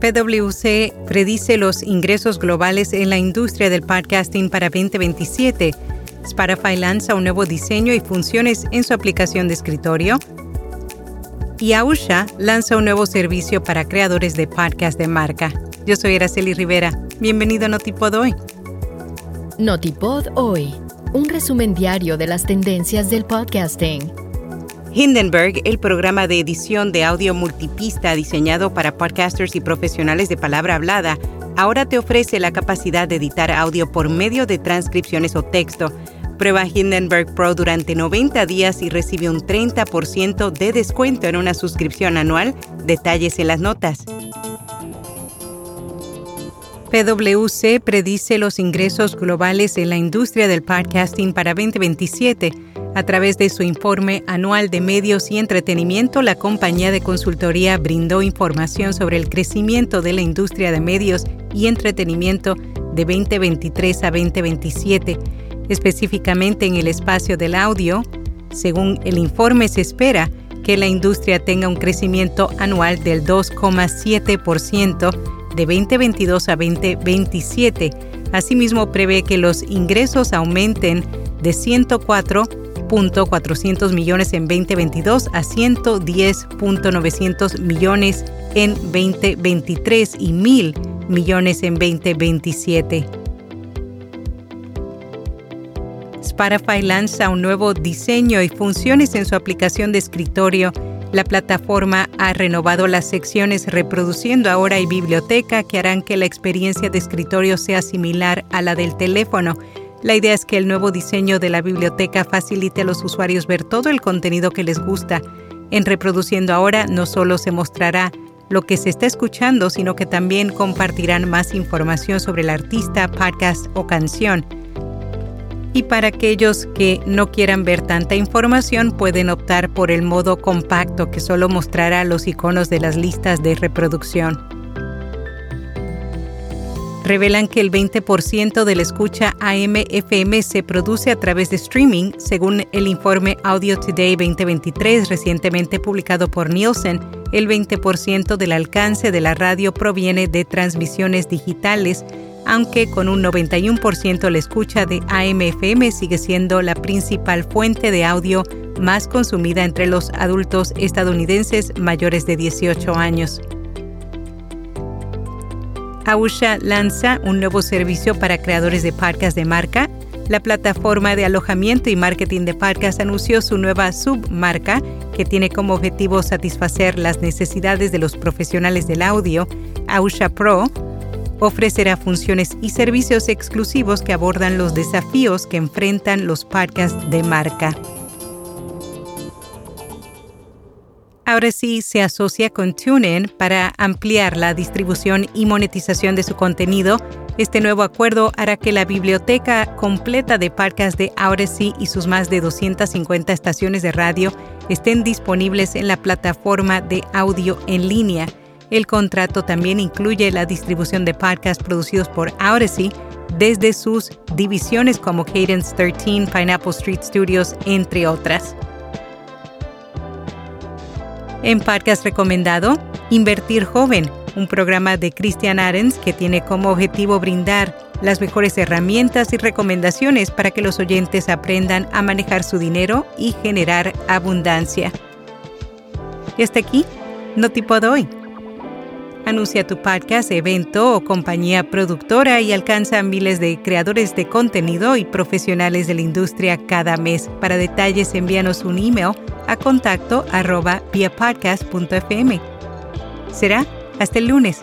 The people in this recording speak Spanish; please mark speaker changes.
Speaker 1: PwC predice los ingresos globales en la industria del podcasting para 2027. Spotify lanza un nuevo diseño y funciones en su aplicación de escritorio. Y Ausha lanza un nuevo servicio para creadores de podcast de marca. Yo soy Araceli Rivera. Bienvenido a Notipod hoy.
Speaker 2: Notipod hoy. Un resumen diario de las tendencias del podcasting.
Speaker 1: Hindenburg, el programa de edición de audio multipista diseñado para podcasters y profesionales de palabra hablada, ahora te ofrece la capacidad de editar audio por medio de transcripciones o texto. Prueba Hindenburg Pro durante 90 días y recibe un 30% de descuento en una suscripción anual. Detalles en las notas. PwC predice los ingresos globales en la industria del podcasting para 2027 a través de su informe anual de medios y entretenimiento, la compañía de consultoría brindó información sobre el crecimiento de la industria de medios y entretenimiento de 2023 a 2027, específicamente en el espacio del audio. Según el informe, se espera que la industria tenga un crecimiento anual del 2,7% de 2022 a 2027. Asimismo, prevé que los ingresos aumenten de 104 400 millones en 2022 a 110.900 millones en 2023 y mil millones en 2027. Spotify lanza un nuevo diseño y funciones en su aplicación de escritorio. La plataforma ha renovado las secciones reproduciendo ahora y biblioteca que harán que la experiencia de escritorio sea similar a la del teléfono la idea es que el nuevo diseño de la biblioteca facilite a los usuarios ver todo el contenido que les gusta. En Reproduciendo ahora no solo se mostrará lo que se está escuchando, sino que también compartirán más información sobre el artista, podcast o canción. Y para aquellos que no quieran ver tanta información, pueden optar por el modo compacto que solo mostrará los iconos de las listas de reproducción revelan que el 20% de la escucha AM-FM se produce a través de streaming, según el informe Audio Today 2023 recientemente publicado por Nielsen. El 20% del alcance de la radio proviene de transmisiones digitales, aunque con un 91% la escucha de AM-FM sigue siendo la principal fuente de audio más consumida entre los adultos estadounidenses mayores de 18 años. Ausha lanza un nuevo servicio para creadores de podcast de marca. La plataforma de alojamiento y marketing de podcast anunció su nueva submarca que tiene como objetivo satisfacer las necesidades de los profesionales del audio. Ausha Pro ofrecerá funciones y servicios exclusivos que abordan los desafíos que enfrentan los podcasts de marca. Ahora sí se asocia con TuneIn para ampliar la distribución y monetización de su contenido. Este nuevo acuerdo hará que la biblioteca completa de podcasts de Odyssey y sus más de 250 estaciones de radio estén disponibles en la plataforma de audio en línea. El contrato también incluye la distribución de podcasts producidos por Odyssey desde sus divisiones como Cadence 13, Pineapple Street Studios, entre otras. En podcast recomendado, Invertir Joven, un programa de Christian Arens que tiene como objetivo brindar las mejores herramientas y recomendaciones para que los oyentes aprendan a manejar su dinero y generar abundancia. Y hasta aquí, no tipo de. Anuncia tu podcast, evento o compañía productora y alcanza a miles de creadores de contenido y profesionales de la industria cada mes. Para detalles, envíanos un email a contacto arroba Será hasta el lunes.